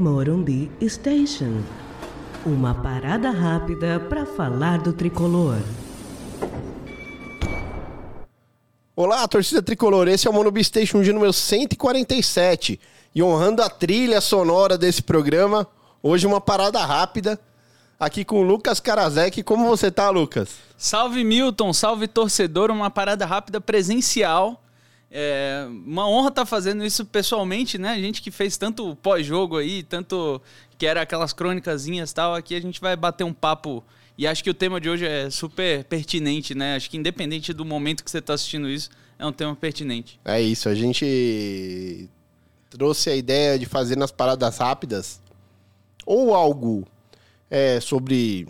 Morumbi Station. Uma parada rápida para falar do tricolor. Olá, torcida tricolor. Esse é o Morumbi Station de número 147. E honrando a trilha sonora desse programa, hoje uma parada rápida. Aqui com o Lucas Karasek. Como você tá, Lucas? Salve Milton, salve torcedor, uma parada rápida presencial. É uma honra estar tá fazendo isso pessoalmente, né? A gente que fez tanto pós-jogo aí, tanto que era aquelas crônicazinhas tal, aqui a gente vai bater um papo e acho que o tema de hoje é super pertinente, né? Acho que independente do momento que você está assistindo isso, é um tema pertinente. É isso, a gente trouxe a ideia de fazer nas paradas rápidas ou algo é, sobre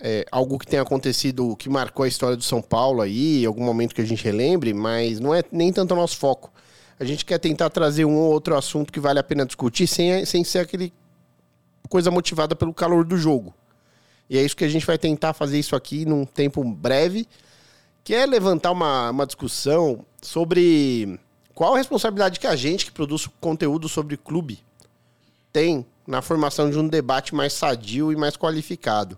é, algo que tenha acontecido que marcou a história do São Paulo aí, algum momento que a gente relembre, mas não é nem tanto o nosso foco. A gente quer tentar trazer um ou outro assunto que vale a pena discutir sem, sem ser aquele coisa motivada pelo calor do jogo. E é isso que a gente vai tentar fazer isso aqui num tempo breve, que é levantar uma, uma discussão sobre qual a responsabilidade que a gente que produz conteúdo sobre clube tem na formação de um debate mais sadio e mais qualificado.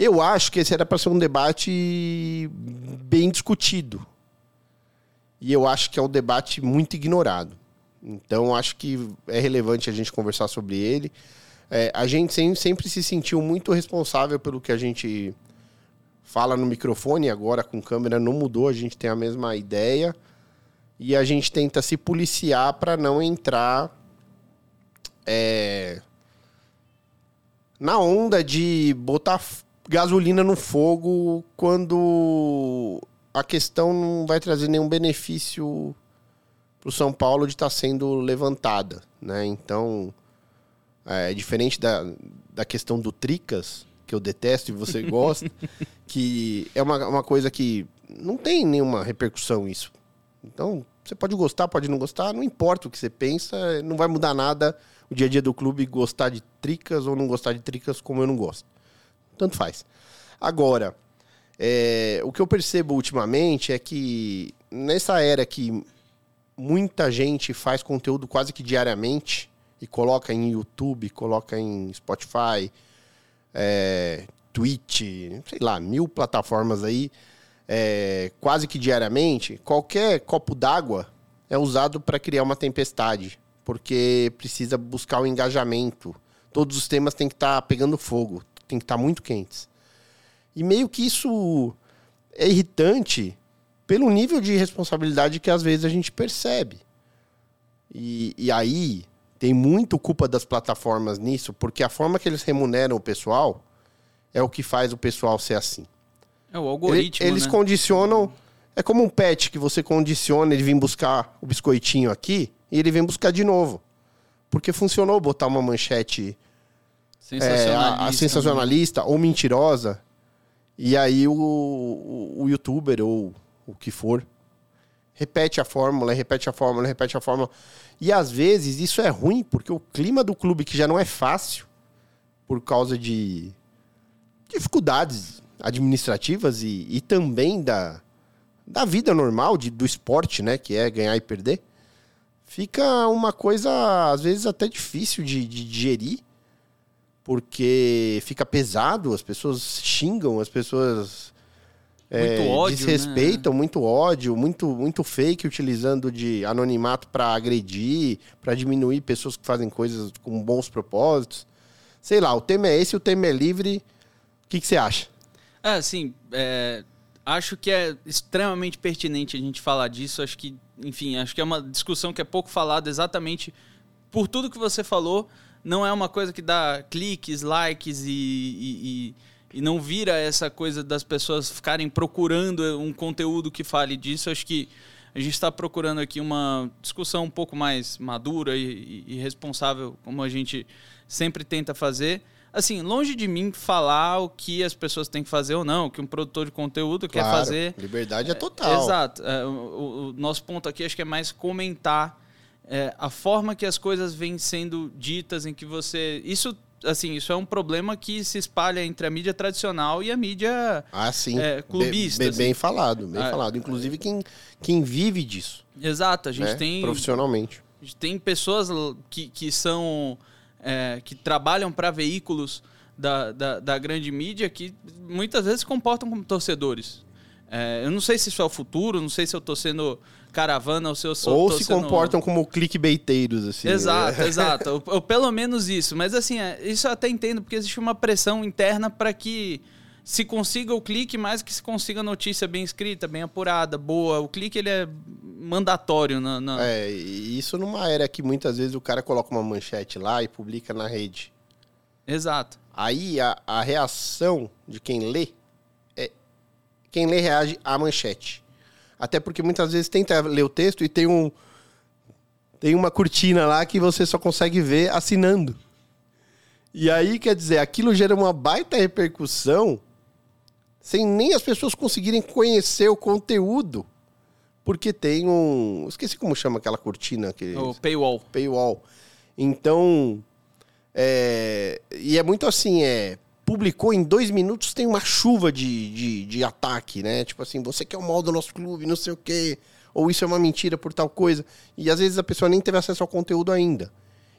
Eu acho que esse era para ser um debate bem discutido. E eu acho que é um debate muito ignorado. Então, acho que é relevante a gente conversar sobre ele. É, a gente sempre se sentiu muito responsável pelo que a gente fala no microfone, agora com câmera não mudou, a gente tem a mesma ideia. E a gente tenta se policiar para não entrar é, na onda de botar gasolina no fogo quando a questão não vai trazer nenhum benefício para o São Paulo de estar tá sendo levantada, né? Então, é diferente da, da questão do Tricas, que eu detesto e você gosta, que é uma, uma coisa que não tem nenhuma repercussão isso. Então, você pode gostar, pode não gostar, não importa o que você pensa, não vai mudar nada o dia a dia do clube gostar de Tricas ou não gostar de Tricas como eu não gosto tanto faz. Agora, é, o que eu percebo ultimamente é que nessa era que muita gente faz conteúdo quase que diariamente e coloca em YouTube, coloca em Spotify, é, Twitch, sei lá, mil plataformas aí, é, quase que diariamente, qualquer copo d'água é usado para criar uma tempestade, porque precisa buscar o engajamento. Todos os temas têm que estar tá pegando fogo, tem que estar tá muito quentes. E meio que isso é irritante pelo nível de responsabilidade que às vezes a gente percebe. E, e aí tem muito culpa das plataformas nisso, porque a forma que eles remuneram o pessoal é o que faz o pessoal ser assim. É o algoritmo. Eles né? condicionam. É como um pet que você condiciona ele vir buscar o biscoitinho aqui e ele vem buscar de novo. Porque funcionou botar uma manchete Sensacionalista. É, a, a sensacionalista ou mentirosa. E aí o, o, o, youtuber ou o que for repete a fórmula, repete a fórmula, repete a fórmula. E às vezes isso é ruim, porque o clima do clube, que já não é fácil, por causa de dificuldades administrativas e, e também da, da vida normal, de, do esporte, né? Que é ganhar e perder. Fica uma coisa, às vezes, até difícil de, de digerir porque fica pesado, as pessoas xingam, as pessoas é, ódio, desrespeitam, né? muito ódio, muito, muito fake utilizando de anonimato para agredir, para diminuir pessoas que fazem coisas com bons propósitos. Sei lá, o tema é esse, o tema é livre. O que, que você acha? É, assim, é, acho que é extremamente pertinente a gente falar disso. Acho que, enfim, acho que é uma discussão que é pouco falada exatamente por tudo que você falou não é uma coisa que dá cliques, likes e, e, e, não vira essa coisa das pessoas ficarem procurando um conteúdo que fale disso. Acho que a gente está procurando aqui uma discussão um pouco mais madura e, e, responsável, como a gente sempre tenta fazer. Assim, longe de mim falar o que as pessoas têm que fazer ou não, o que um produtor de conteúdo claro, quer fazer. Liberdade é total. É, exato. É, o, o, nosso ponto aqui acho que é mais comentar é, a forma que as coisas vêm sendo ditas, em que você. Isso, assim, isso é um problema que se espalha entre a mídia tradicional e a mídia ah, sim. É, clubista. Bem, bem, assim. falado, bem ah, falado. Inclusive quem, quem vive disso. Exato, a gente né? tem. Profissionalmente. Tem pessoas que, que são. É, que trabalham para veículos da, da, da, grande mídia que muitas vezes se comportam como torcedores. É, eu não sei se isso é o futuro, não sei se eu estou sendo caravana ou se eu sou. Ou se sendo... comportam como clickbaiteiros, assim. Exato, exato. ou, ou, pelo menos isso. Mas assim, é, isso eu até entendo, porque existe uma pressão interna para que se consiga o clique, mais que se consiga notícia bem escrita, bem apurada, boa. O clique ele é mandatório. Na, na... É, isso numa era que muitas vezes o cara coloca uma manchete lá e publica na rede. Exato. Aí a, a reação de quem lê é. Quem lê reage à manchete. Até porque muitas vezes tenta ler o texto e tem um. Tem uma cortina lá que você só consegue ver assinando. E aí, quer dizer, aquilo gera uma baita repercussão sem nem as pessoas conseguirem conhecer o conteúdo. Porque tem um. Esqueci como chama aquela cortina. Que... O paywall. Paywall. Então. É... E é muito assim, é. Publicou em dois minutos, tem uma chuva de, de, de ataque, né? Tipo assim, você quer o mal do nosso clube, não sei o quê. Ou isso é uma mentira por tal coisa. E às vezes a pessoa nem teve acesso ao conteúdo ainda.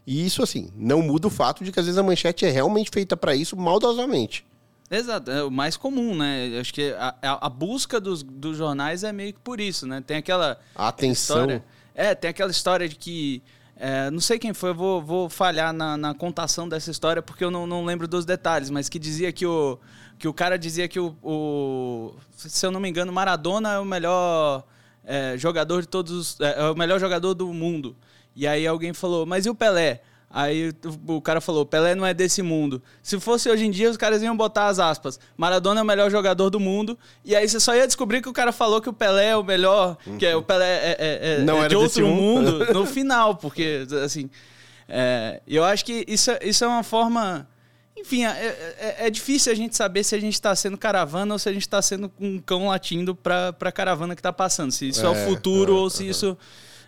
E isso, assim, não muda o fato de que às vezes a manchete é realmente feita para isso maldosamente. Exato, é o mais comum, né? Acho que a, a, busca dos, dos jornais é meio que por isso, né? Tem aquela. Atenção. História, é, tem aquela história de que. É, não sei quem foi, eu vou, vou falhar na, na, contação dessa história porque eu não, não lembro dos detalhes, mas que dizia que o, que o cara dizia que o, o Se eu não me engano, Maradona é o melhor é, jogador de todos. É, é o melhor jogador do mundo. E aí alguém falou, mas e o Pelé? Aí o cara falou: Pelé não é desse mundo. Se fosse hoje em dia, os caras iam botar as aspas. Maradona é o melhor jogador do mundo. E aí você só ia descobrir que o cara falou que o Pelé é o melhor, que é, o Pelé é, é, é, não é de outro mundo no final, porque assim. É, eu acho que isso, isso é uma forma. Enfim, é, é, é difícil a gente saber se a gente está sendo caravana ou se a gente está sendo um cão latindo para a caravana que está passando. Se isso é, o futuro ou se isso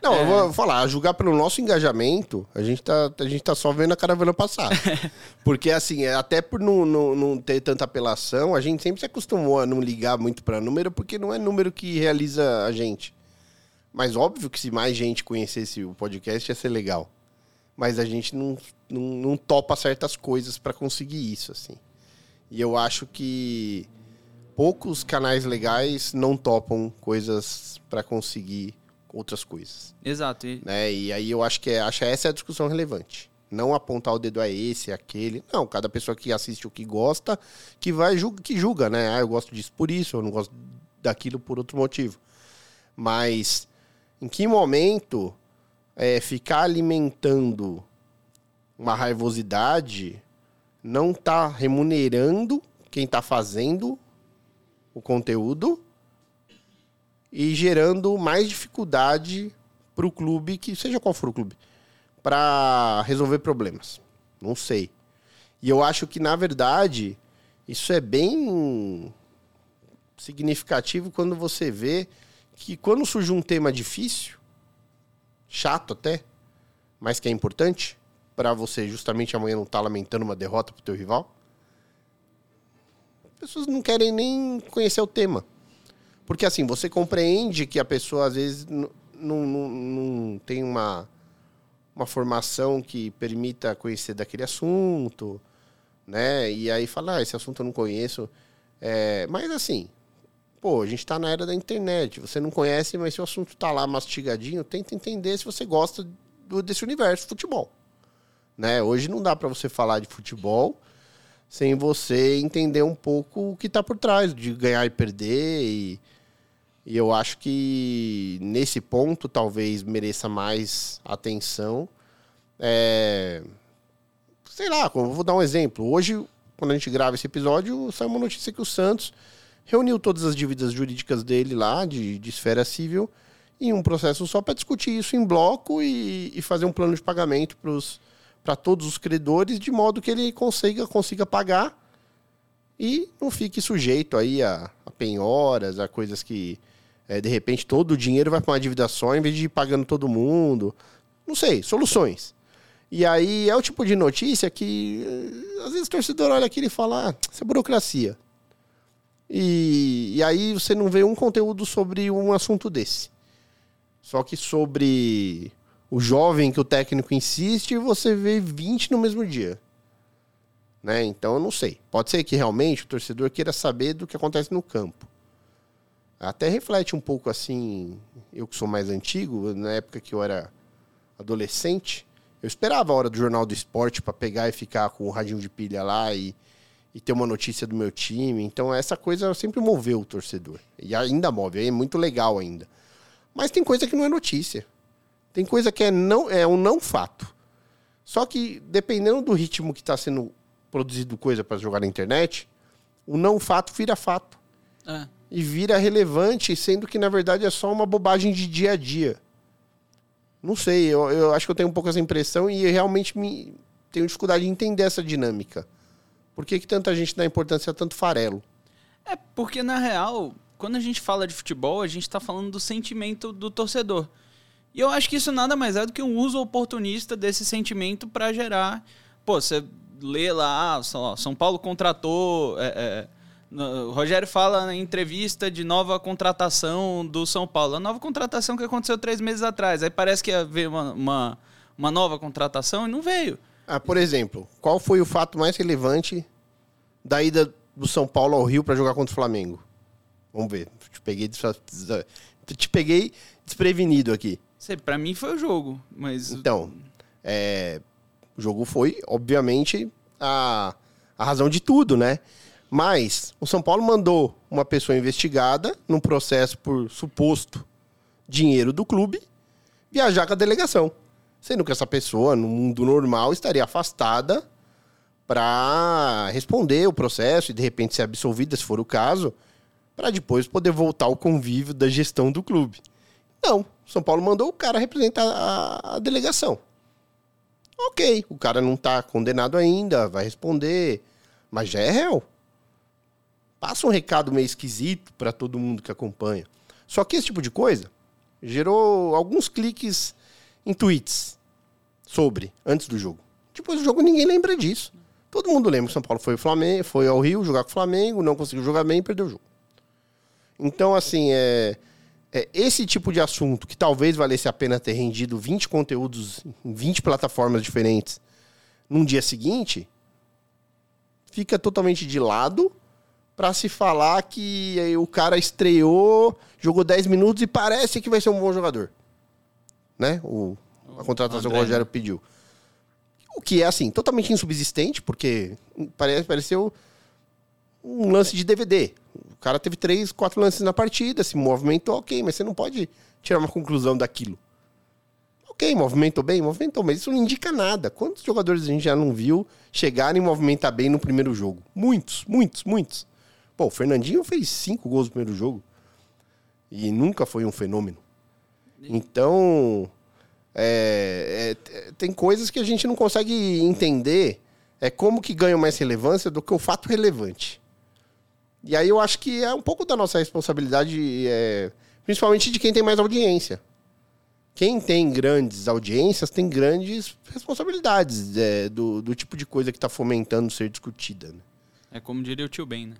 não, é... eu vou falar, a julgar pelo nosso engajamento, a gente tá, a gente tá só vendo a caravana passar. Porque, assim, é, até por não, não, não ter tanta apelação, a gente sempre se acostumou a não ligar muito para número, porque não é número que realiza a gente. Mas óbvio que se mais gente conhecesse o podcast ia ser legal. Mas a gente não, não, não topa certas coisas para conseguir isso, assim. E eu acho que poucos canais legais não topam coisas para conseguir outras coisas. Exato. E... Né? e aí eu acho que é, acho essa é a discussão relevante. Não apontar o dedo a esse, aquele. Não, cada pessoa que assiste o que gosta, que vai julga, que julga, né? Ah, eu gosto disso por isso, eu não gosto daquilo por outro motivo. Mas em que momento é, ficar alimentando uma raivosidade não está remunerando quem está fazendo o conteúdo e gerando mais dificuldade para o clube, que seja qual for o clube, para resolver problemas. Não sei. E eu acho que, na verdade, isso é bem significativo quando você vê que quando surge um tema difícil, chato até, mas que é importante para você justamente amanhã não estar tá lamentando uma derrota pro teu rival, as pessoas não querem nem conhecer o tema. Porque assim, você compreende que a pessoa às vezes não, tem uma, uma formação que permita conhecer daquele assunto, né? E aí fala, ah, esse assunto eu não conheço. É, mas assim, pô, a gente está na era da internet. Você não conhece, mas se o assunto está lá mastigadinho, tenta entender se você gosta do, desse universo futebol. Né? Hoje não dá para você falar de futebol sem você entender um pouco o que está por trás de ganhar e perder e e eu acho que nesse ponto talvez mereça mais atenção. É... Sei lá, vou dar um exemplo. Hoje, quando a gente grava esse episódio, saiu uma notícia que o Santos reuniu todas as dívidas jurídicas dele lá, de, de esfera civil, em um processo só para discutir isso em bloco e, e fazer um plano de pagamento para todos os credores, de modo que ele consiga, consiga pagar e não fique sujeito aí a, a penhoras, a coisas que é, de repente todo o dinheiro vai para uma dívida só em vez de ir pagando todo mundo. Não sei, soluções. E aí é o tipo de notícia que eh, às vezes o torcedor olha aquilo e fala, ah, isso é burocracia. E, e aí você não vê um conteúdo sobre um assunto desse. Só que sobre o jovem que o técnico insiste você vê 20 no mesmo dia. Né? Então eu não sei. Pode ser que realmente o torcedor queira saber do que acontece no campo. Até reflete um pouco assim, eu que sou mais antigo, na época que eu era adolescente, eu esperava a hora do Jornal do Esporte para pegar e ficar com o radinho de pilha lá e, e ter uma notícia do meu time. Então essa coisa sempre moveu o torcedor. E ainda move, é muito legal ainda. Mas tem coisa que não é notícia. Tem coisa que é, não, é um não fato. Só que, dependendo do ritmo que está sendo produzido coisa para jogar na internet, o não fato vira fato. É. E vira relevante, sendo que, na verdade, é só uma bobagem de dia a dia. Não sei, eu, eu acho que eu tenho um pouco essa impressão e realmente me tenho dificuldade de entender essa dinâmica. Por que, que tanta gente dá importância a tanto farelo? É porque, na real, quando a gente fala de futebol, a gente está falando do sentimento do torcedor. E eu acho que isso nada mais é do que um uso oportunista desse sentimento para gerar. Pô, você lê lá, São Paulo contratou. É, é, o Rogério fala na entrevista de nova contratação do São Paulo. A nova contratação que aconteceu três meses atrás. Aí parece que ia haver uma, uma, uma nova contratação e não veio. Ah, por exemplo, qual foi o fato mais relevante da ida do São Paulo ao Rio para jogar contra o Flamengo? Vamos ver. Te peguei, te peguei desprevenido aqui. Para mim foi o jogo, mas. Então, é, o jogo foi, obviamente, a, a razão de tudo, né? Mas o São Paulo mandou uma pessoa investigada num processo por suposto dinheiro do clube viajar com a delegação. Sendo que essa pessoa, no mundo normal, estaria afastada para responder o processo e de repente ser absolvida, se for o caso, para depois poder voltar ao convívio da gestão do clube. Não, São Paulo mandou o cara representar a, a delegação. Ok, o cara não está condenado ainda, vai responder, mas já é réu passa um recado meio esquisito para todo mundo que acompanha. Só que esse tipo de coisa gerou alguns cliques em tweets sobre antes do jogo. Depois do jogo ninguém lembra disso. Todo mundo lembra que São Paulo foi, Flamengo, foi ao Rio jogar com o Flamengo, não conseguiu jogar bem e perdeu o jogo. Então, assim, é, é esse tipo de assunto que talvez valesse a pena ter rendido 20 conteúdos em 20 plataformas diferentes num dia seguinte, fica totalmente de lado para se falar que o cara estreou, jogou 10 minutos e parece que vai ser um bom jogador. Né? O, a contratação que o Rogério pediu. O que é, assim, totalmente insubsistente, porque parece, pareceu um lance de DVD. O cara teve três, quatro lances na partida, se movimentou, ok, mas você não pode tirar uma conclusão daquilo. Ok, movimentou bem, movimentou, mas isso não indica nada. Quantos jogadores a gente já não viu chegarem e movimentar bem no primeiro jogo? Muitos, muitos, muitos. Pô, o Fernandinho fez cinco gols no primeiro jogo. E nunca foi um fenômeno. Então, é, é, tem coisas que a gente não consegue entender é como que ganham mais relevância do que o fato relevante. E aí eu acho que é um pouco da nossa responsabilidade, é, principalmente de quem tem mais audiência. Quem tem grandes audiências tem grandes responsabilidades é, do, do tipo de coisa que está fomentando ser discutida. Né? É como diria o tio Ben, né?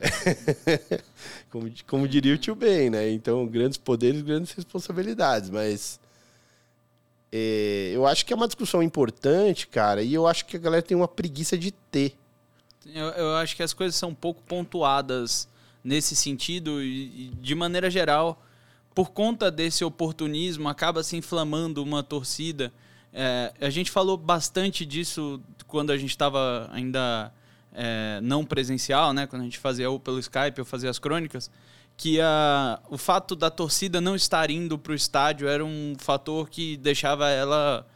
como, como diria o tio Ben, né? Então, grandes poderes, grandes responsabilidades. Mas é, eu acho que é uma discussão importante, cara, e eu acho que a galera tem uma preguiça de ter. Eu, eu acho que as coisas são um pouco pontuadas nesse sentido e, de maneira geral, por conta desse oportunismo, acaba se inflamando uma torcida. É, a gente falou bastante disso quando a gente estava ainda é, não presencial, né? Quando a gente fazia ou pelo Skype ou fazia as crônicas, que a, o fato da torcida não estar indo para o estádio era um fator que deixava ela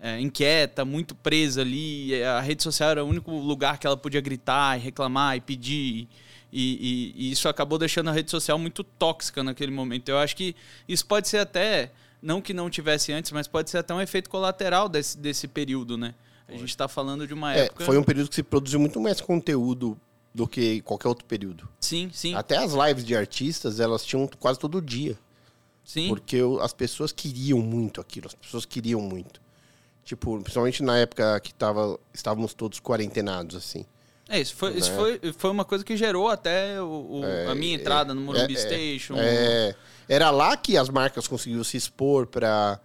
é, inquieta, muito presa ali. A rede social era o único lugar que ela podia gritar e reclamar e pedir. E, e, e, isso acabou deixando a rede social muito tóxica naquele momento. Eu acho que isso pode ser até, não que não tivesse antes, mas pode ser até um efeito colateral desse, desse período, né? A gente está falando de uma é, época. Foi um período que se produziu muito mais conteúdo do que qualquer outro período. Sim, sim. Até as lives de artistas, elas tinham quase todo dia. Sim. Porque as pessoas queriam muito aquilo, as pessoas queriam muito. Tipo, principalmente na época que tava, estávamos todos quarentenados, assim. É, isso foi, né? isso foi, foi uma coisa que gerou até o, o é, a minha entrada é, no Morumbi é, é, Station. É, era lá que as marcas conseguiam se expor para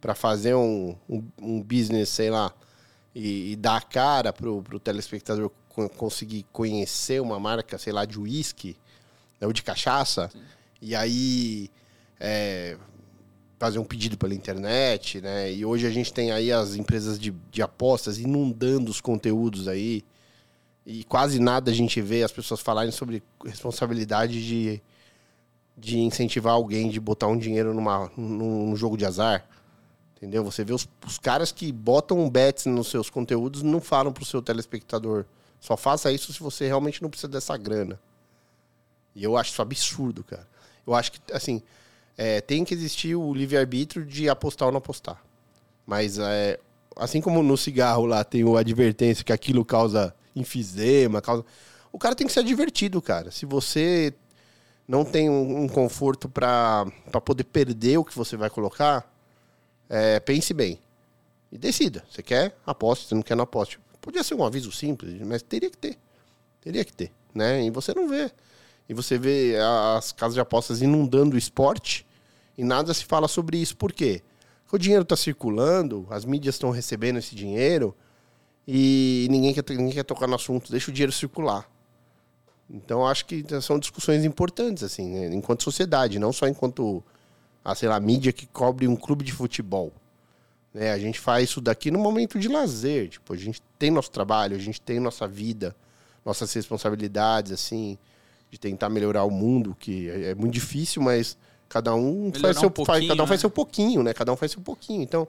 para fazer um, um, um, business, sei lá, e, e dar a cara pro, pro telespectador conseguir conhecer uma marca, sei lá, de uísque, né, ou de cachaça, Sim. e aí é, fazer um pedido pela internet, né? E hoje a gente tem aí as empresas de, de apostas inundando os conteúdos aí. E quase nada a gente vê as pessoas falarem sobre responsabilidade de, de incentivar alguém de botar um dinheiro numa, num, num jogo de azar. Entendeu? Você vê os, os caras que botam bets nos seus conteúdos não falam pro seu telespectador. Só faça isso se você realmente não precisa dessa grana. E eu acho isso absurdo, cara. Eu acho que, assim, é, tem que existir o livre-arbítrio de apostar ou não apostar. Mas, é, assim como no cigarro lá tem o advertência que aquilo causa enfisema, causa... O cara tem que ser divertido, cara. Se você não tem um, um conforto para poder perder o que você vai colocar, é, pense bem. E decida. Você quer, aposte. Você não quer, não aposte. Podia ser um aviso simples, mas teria que ter. Teria que ter, né? E você não vê. E você vê as casas de apostas inundando o esporte e nada se fala sobre isso. Por quê? Porque o dinheiro está circulando, as mídias estão recebendo esse dinheiro e ninguém quer, ninguém quer tocar no assunto, deixa o dinheiro circular. Então acho que são discussões importantes, assim, né? enquanto sociedade, não só enquanto, ah, sei lá, mídia que cobre um clube de futebol. Né? A gente faz isso daqui no momento de lazer. Tipo, a gente tem nosso trabalho, a gente tem nossa vida, nossas responsabilidades, assim, de tentar melhorar o mundo, que é, é muito difícil, mas cada um faz seu, um faz, cada um faz né? seu pouquinho, né? Cada um faz seu pouquinho. Então,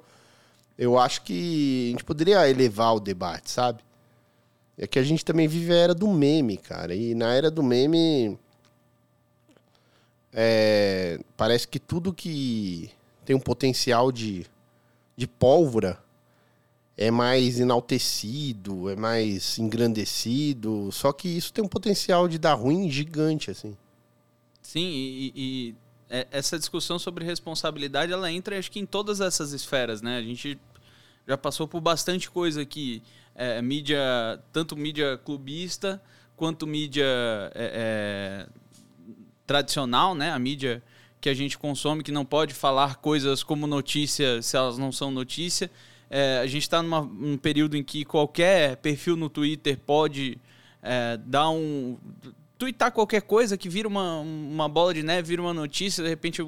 eu acho que a gente poderia elevar o debate, sabe? É que a gente também vive a era do meme, cara. E na era do meme. É, parece que tudo que tem um potencial de, de pólvora é mais enaltecido, é mais engrandecido. Só que isso tem um potencial de dar ruim gigante, assim. Sim, e, e é, essa discussão sobre responsabilidade, ela entra, acho que em todas essas esferas, né? A gente já passou por bastante coisa aqui. É, mídia, tanto mídia clubista, quanto mídia é, é, tradicional, né? A mídia que a gente consome, que não pode falar coisas como notícia se elas não são notícia. É, a gente está num período em que qualquer perfil no Twitter pode é, dar um. Twittar qualquer coisa que vira uma, uma bola de neve, vira uma notícia, de repente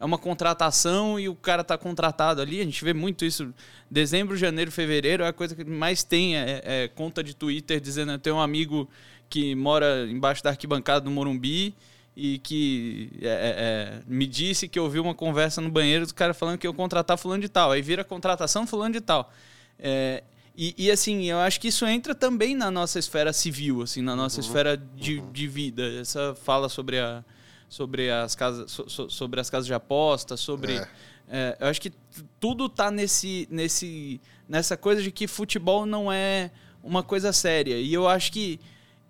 é uma contratação e o cara está contratado ali. A gente vê muito isso. Dezembro, janeiro, fevereiro é a coisa que mais tem é, é conta de Twitter dizendo: eu tenho um amigo que mora embaixo da arquibancada do Morumbi e que é, é, é, me disse que ouviu uma conversa no banheiro do cara falando que eu contratar fulano de tal. Aí vira contratação fulano de tal. É, e, e, assim, eu acho que isso entra também na nossa esfera civil, assim, na nossa uhum, esfera de, uhum. de vida. Essa fala sobre, a, sobre, as, casas, so, sobre as casas de aposta, sobre... É. É, eu acho que tudo está nesse, nesse, nessa coisa de que futebol não é uma coisa séria. E eu acho que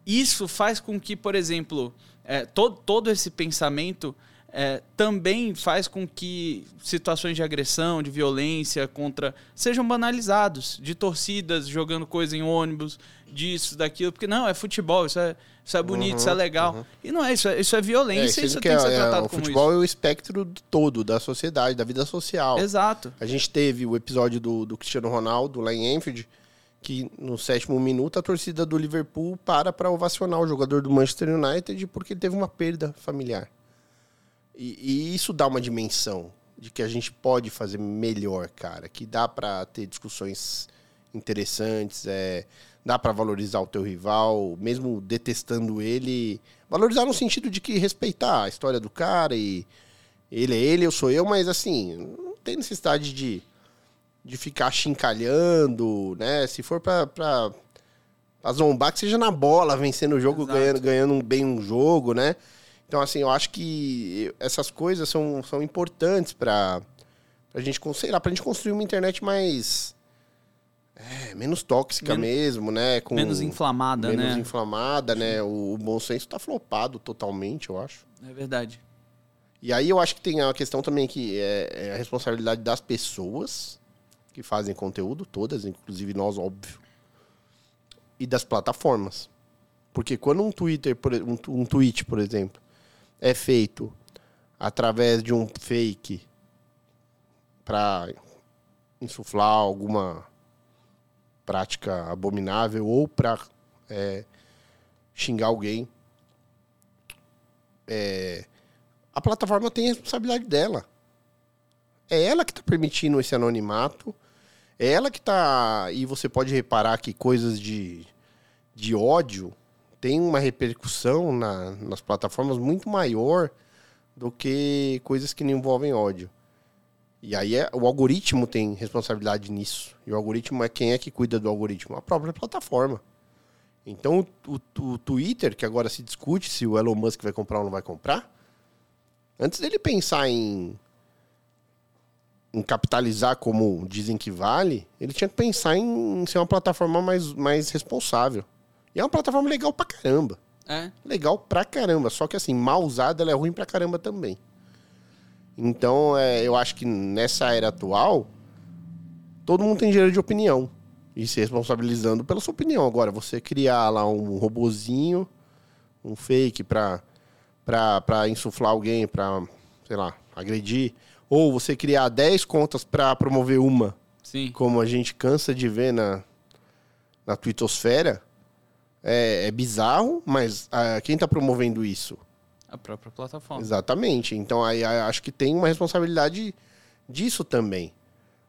isso faz com que, por exemplo é, todo, todo esse pensamento é, também faz com que situações de agressão, de violência contra sejam banalizados, de torcidas jogando coisa em ônibus, disso, daquilo, porque não, é futebol, isso é, isso é bonito, uhum, isso é uhum, legal. Uhum. E não é isso, é, isso é violência, é, isso tem que ser é, tratado é, como O futebol isso. é o espectro todo da sociedade, da vida social. Exato. A gente teve o episódio do, do Cristiano Ronaldo lá em Enfield, que no sétimo minuto a torcida do Liverpool para para ovacionar o jogador do Manchester United porque teve uma perda familiar. E, e, isso dá uma dimensão de que a gente pode fazer melhor, cara, que dá para ter discussões interessantes, é, dá para valorizar o teu rival, mesmo detestando ele, valorizar no sentido de que respeitar a história do cara e ele é ele, eu sou eu, mas assim, não tem necessidade de de ficar chincalhando, né? Se for pra, pra, pra zombar, que seja na bola, vencendo o jogo, ganhando, ganhando bem um jogo, né? Então, assim, eu acho que essas coisas são, são importantes pra, pra gente, sei lá, pra gente construir uma internet mais... É, menos tóxica menos, mesmo, né? Com, menos inflamada, menos né? Menos inflamada, né? O, o, bom senso tá flopado totalmente, eu acho. É verdade. E aí eu acho que tem a questão também que é, é a responsabilidade das pessoas, que fazem conteúdo, todas, inclusive nós, óbvio, e das plataformas. Porque quando um Twitter, um, um tweet, por exemplo, é feito através de um fake para insuflar alguma prática abominável ou para é, xingar alguém. É, a plataforma tem a responsabilidade dela. É ela que está permitindo esse anonimato. É ela que está. E você pode reparar que coisas de, de ódio tem uma repercussão na, nas plataformas muito maior do que coisas que não envolvem ódio. E aí é, o algoritmo tem responsabilidade nisso. E o algoritmo é quem é que cuida do algoritmo? A própria plataforma. Então o, o, o Twitter, que agora se discute se o Elon Musk vai comprar ou não vai comprar, antes dele pensar em, em capitalizar como dizem que vale, ele tinha que pensar em, ser uma plataforma mais, mais responsável. E é uma plataforma legal pra caramba. É. Legal pra caramba. Só que assim, mal usada, ela é ruim pra caramba também. Então, é, eu acho que nessa era atual, todo mundo tem direito de opinião. E se responsabilizando pela sua opinião. Agora, você criar lá um robozinho, um fake pra, pra, pra insuflar alguém, pra, sei lá, agredir. Ou você criar 10 contas pra promover uma, Sim. como a gente cansa de ver na, na twittosfera, é, é bizarro, mas ah, quem tá promovendo isso? A própria plataforma. Exatamente. Então aí acho que tem uma responsabilidade disso também.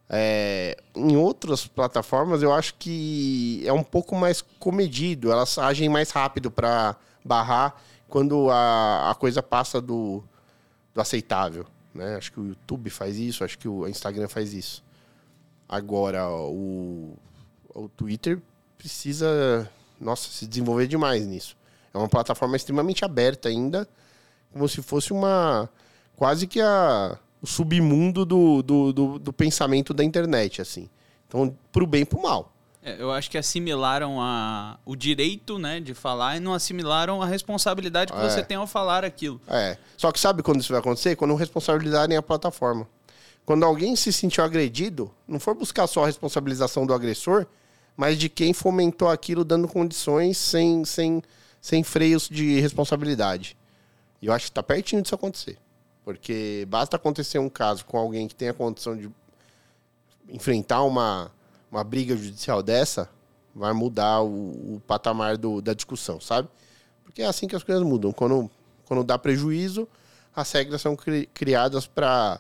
É, em outras plataformas eu acho que é um pouco mais comedido, elas agem mais rápido para barrar quando a, a coisa passa do, do aceitável. Né? Acho que o YouTube faz isso, acho que o Instagram faz isso. Agora, o, o Twitter precisa, nossa, se desenvolver demais nisso. É uma plataforma extremamente aberta ainda, como se fosse uma. quase que a, o submundo do, do, do, do pensamento da internet, assim. Então, pro bem e pro mal. É, eu acho que assimilaram a, o direito né, de falar e não assimilaram a responsabilidade que É. você tem ao falar aquilo. É. Só que sabe quando isso vai acontecer? Quando responsabilizarem a plataforma. Quando alguém se sentiu agredido, não for buscar só a responsabilização do agressor, mas de quem fomentou aquilo dando condições sem, sem, sem freios de responsabilidade. E eu acho que está pertinho disso acontecer. Porque basta acontecer um caso com alguém que tenha condição de enfrentar uma, uma briga judicial dessa, vai mudar o, o patamar do, da discussão, sabe? Porque é assim que as coisas mudam. Quando, quando dá prejuízo, as regras são cri- criadas para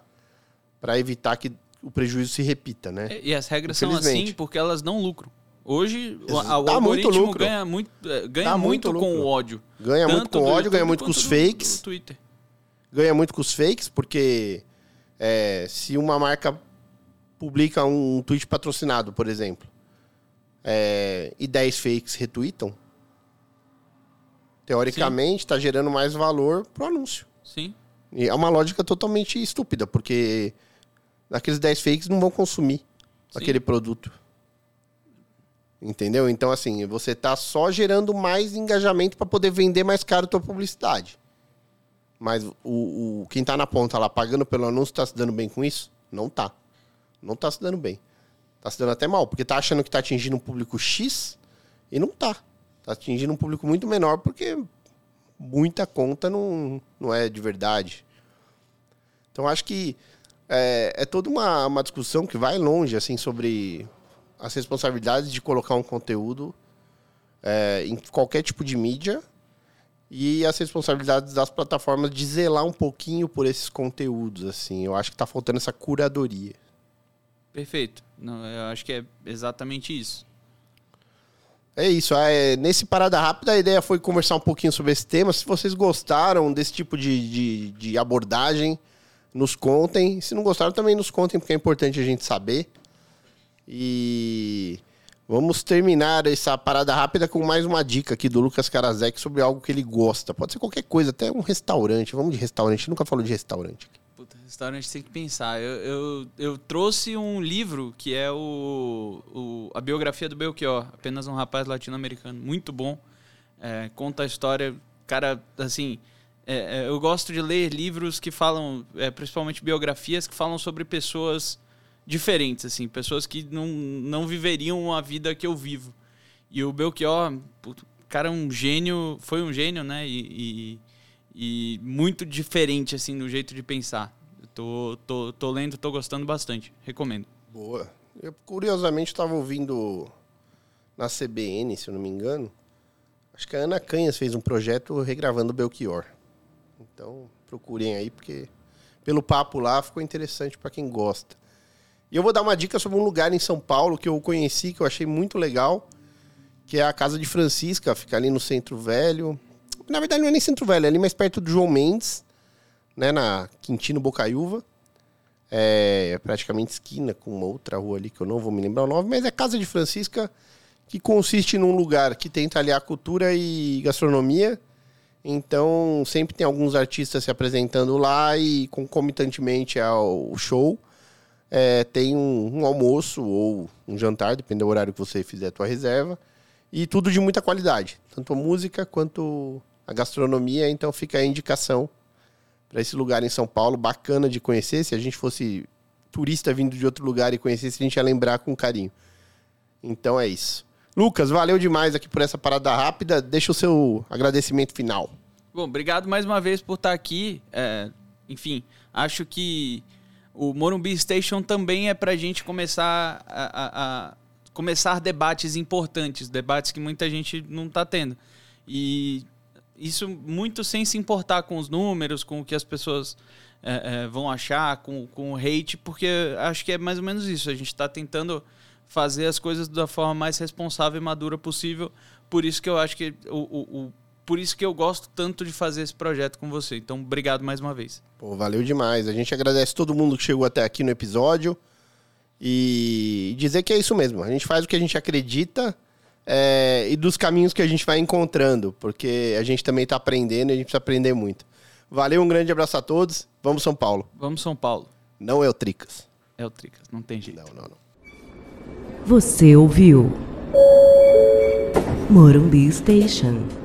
evitar que o prejuízo se repita, né? É, E as regras são assim porque elas não lucram. Hoje, o, a- o muito algoritmo lucro. ganha muito, eh, ganha muito, muito com o ódio. Ganha muito Tanto com do ódio, ganha YouTube muito com os do- fakes. do Twitter. ganha muito com os fakes, porque é, se uma marca publica um tweet patrocinado, por exemplo, é, e 10 fakes retweetam, teoricamente está gerando mais valor pro anúncio. Sim. E é uma lógica totalmente estúpida, porque aqueles 10 fakes não vão consumir Sim. aquele produto. Entendeu? Então, assim, você tá só gerando mais engajamento para poder vender mais caro a tua publicidade. Mas o, o- quem tá na ponta lá pagando pelo anúncio tá se dando bem com isso? Não tá. Não tá se dando bem. Tá se dando até mal, porque tá achando que tá atingindo um público X e não tá. Tá atingindo um público muito menor porque muita conta não, não é de verdade. Então acho que é, é toda uma, uma discussão que vai longe assim sobre as responsabilidades de colocar um conteúdo é, em qualquer tipo de mídia e as responsabilidades das plataformas de zelar um pouquinho por esses conteúdos assim. Eu acho que tá faltando essa curadoria. Perfeito. Não, eu acho que é exatamente isso. É isso. É, nesse Parada Rápida, a ideia foi conversar um pouquinho sobre esse tema. Se vocês gostaram desse tipo de, de, de abordagem, nos contem. Se não gostaram, também nos contem, porque é importante a gente saber. E vamos terminar essa Parada Rápida com mais uma dica aqui do Lucas Karasek sobre algo que ele gosta. Pode ser qualquer coisa, até um restaurante. Vamos de restaurante. Nunca falou de restaurante. Puta, restaurante tem que pensar. Eu, eu, eu trouxe um livro que é o, o- a biografia do Belchior, apenas um rapaz latino-americano, muito bom. É, conta a história, cara, assim. é, é, eu gosto de ler livros que falam, é, principalmente biografias que falam sobre pessoas diferentes, assim, pessoas que não, não viveriam a vida que eu vivo. E o Belchior, puto, cara, um gênio, foi um gênio, né? E, e, e muito diferente, assim, no jeito de pensar. Eu tô, tô, tô lendo, tô gostando bastante. Recomendo. Boa. Eu, curiosamente, estava ouvindo na CBN, se eu não me engano. Acho que a Ana Canhas fez um projeto regravando Belchior. Então, procurem aí, porque pelo papo lá ficou interessante para quem gosta. E eu vou dar uma dica sobre um lugar em São Paulo que eu conheci, que eu achei muito legal, que é a Casa de Francisca, fica ali no Centro Velho. Na verdade, não é nem Centro Velho, é ali mais perto do João Mendes, né, na Quintino Bocaiúva. É praticamente esquina com uma outra rua ali que eu não vou me lembrar o nome, mas é Casa de Francisca, que consiste num lugar que tenta aliar cultura e gastronomia. Então, sempre tem alguns artistas se apresentando lá e concomitantemente ao show, é, tem um, um, almoço ou um jantar, depende do horário que você fizer a tua reserva. E tudo de muita qualidade, tanto a música quanto a gastronomia. Então, fica a indicação para esse lugar em São Paulo, bacana de conhecer. Se a gente fosse turista vindo de outro lugar e conhecesse, a gente ia lembrar com carinho. Então é isso. Lucas, valeu demais aqui por essa parada rápida. Deixa o seu agradecimento final. Bom, obrigado mais uma vez por estar aqui. É, enfim, acho que o Morumbi Station também é para a gente começar a, a, a, começar debates importantes, debates que muita gente não está tendo. E isso muito sem se importar com os números, com o que as pessoas é, é, vão achar, com, com o hate, porque acho que é mais ou menos isso. A gente está tentando fazer as coisas da forma mais responsável e madura possível. Por isso que eu acho que o, o, o, por isso que eu gosto tanto de fazer esse projeto com você. Então, obrigado mais uma vez. Pô, valeu demais. A gente agradece todo mundo que chegou até aqui no episódio e dizer que é isso mesmo. A gente faz o que a gente acredita é, e dos caminhos que a gente vai encontrando, porque a gente também está aprendendo e a gente precisa aprender muito. Valeu, um grande abraço a todos. Vamos São Paulo. Vamos São Paulo. Não é o Tricas. É o Tricas, não tem jeito. Não, não, não. Você ouviu Morumbi Station.